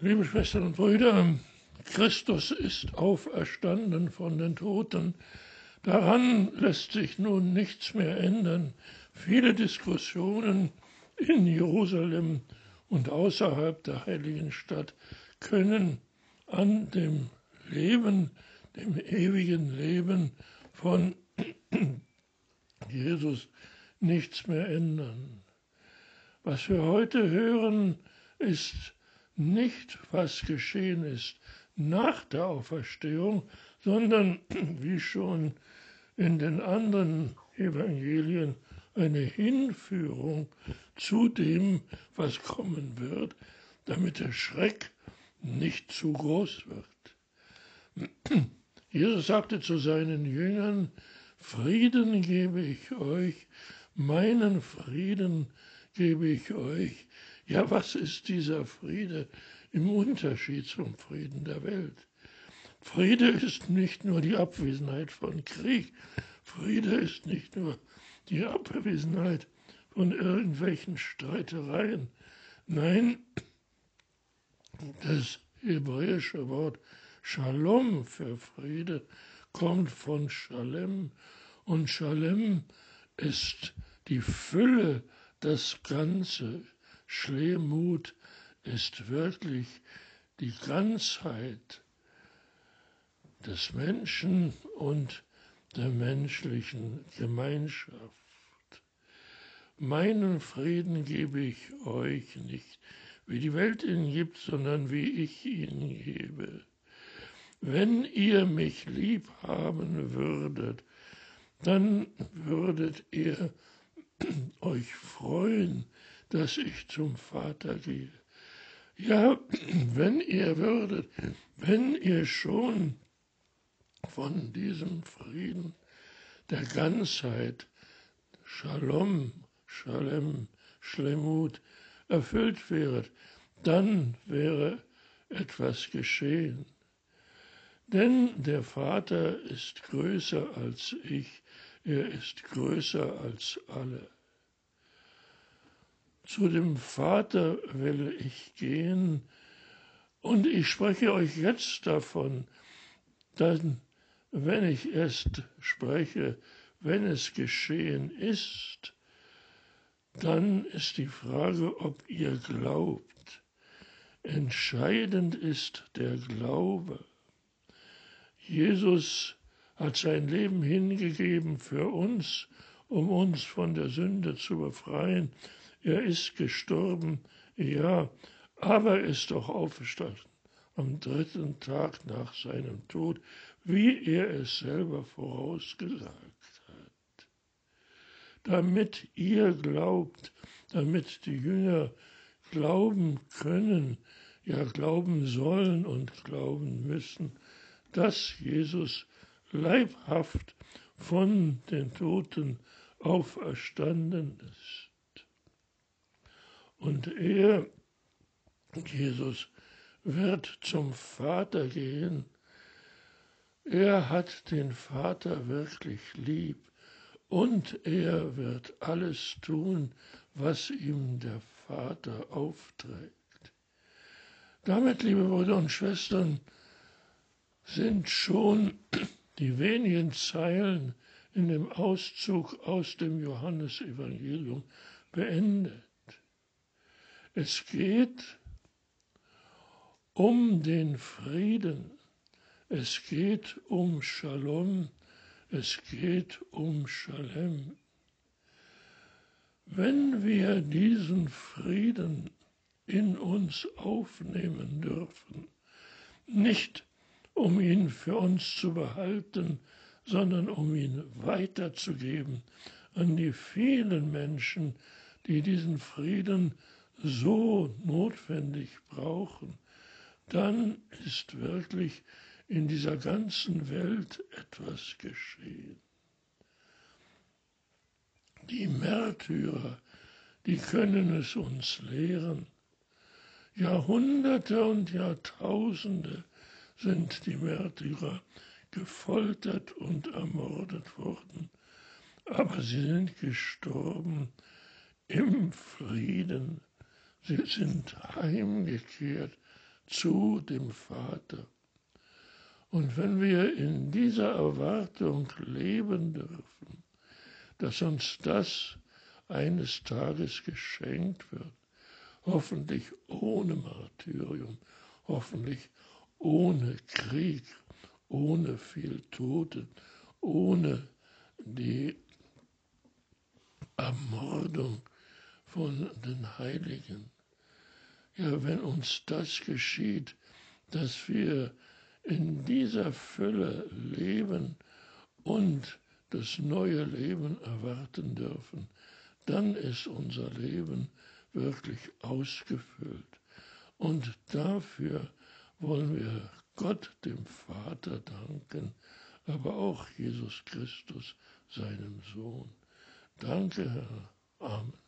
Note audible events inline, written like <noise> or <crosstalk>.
Liebe Schwestern und Brüder, Christus ist auferstanden von den Toten. Daran lässt sich nun nichts mehr ändern. Viele Diskussionen in Jerusalem und außerhalb der heiligen Stadt können an dem Leben, dem ewigen Leben von <clears throat> Jesus nichts mehr ändern. Was wir heute hören, ist nicht, was geschehen ist nach der Auferstehung, sondern <clears throat> wie schon in den anderen Evangelien eine Hinführung zu dem, was kommen wird, damit der Schreck nicht zu groß wird. <clears throat> Jesus sagte zu seinen Jüngern, Frieden gebe ich euch, meinen Frieden gebe ich euch. Ja, was ist dieser Friede im Unterschied zum Frieden der Welt? Friede ist nicht nur die Abwesenheit von Krieg, Friede ist nicht nur die Abwesenheit von irgendwelchen Streitereien. Nein, das hebräische Wort Shalom für Friede kommt von Shalem und Shalem ist die Fülle, das Ganze. Schlemut ist wirklich die Ganzheit des Menschen und der menschlichen Gemeinschaft. Meinen Frieden gebe ich euch nicht, wie die Welt ihn gibt, sondern wie ich ihn gebe. Wenn ihr mich lieb haben würdet, dann würdet ihr euch freuen, dass ich zum Vater gehe. Ja, wenn ihr würdet, wenn ihr schon von diesem Frieden der Ganzheit, Shalom, Shalem, Schlemut, erfüllt wäret, dann wäre etwas geschehen. Denn der Vater ist größer als ich, er ist größer als alle. Zu dem Vater will ich gehen, und ich spreche euch jetzt davon, dann wenn ich erst spreche, wenn es geschehen ist, dann ist die Frage, ob ihr glaubt. Entscheidend ist der Glaube. Jesus hat sein Leben hingegeben für uns, um uns von der Sünde zu befreien. Er ist gestorben, ja, aber er ist doch auferstanden am dritten Tag nach seinem Tod wie er es selber vorausgesagt hat. Damit ihr glaubt, damit die Jünger glauben können, ja glauben sollen und glauben müssen, dass Jesus leibhaft von den Toten auferstanden ist. Und er, Jesus, wird zum Vater gehen er hat den Vater wirklich lieb und er wird alles tun, was ihm der Vater aufträgt. Damit, liebe Brüder und Schwestern, sind schon die wenigen Zeilen in dem Auszug aus dem Johannesevangelium beendet. Es geht um den Frieden es geht um Shalom, es geht um Shalem. Wenn wir diesen Frieden in uns aufnehmen dürfen, nicht um ihn für uns zu behalten, sondern um ihn weiterzugeben an die vielen Menschen, die diesen Frieden so notwendig brauchen, dann ist wirklich in dieser ganzen Welt etwas geschehen. Die Märtyrer, die können es uns lehren. Jahrhunderte und Jahrtausende sind die Märtyrer gefoltert und ermordet worden, aber sie sind gestorben im Frieden. Sie sind heimgekehrt zu dem Vater. Und wenn wir in dieser Erwartung leben dürfen, dass uns das eines Tages geschenkt wird, hoffentlich ohne Martyrium, hoffentlich ohne Krieg, ohne viel Tote, ohne die Ermordung von den Heiligen. Ja, wenn uns das geschieht, dass wir in dieser Fülle leben und das neue Leben erwarten dürfen, dann ist unser Leben wirklich ausgefüllt. Und dafür wollen wir Gott, dem Vater, danken, aber auch Jesus Christus, seinem Sohn. Danke, Herr. Amen.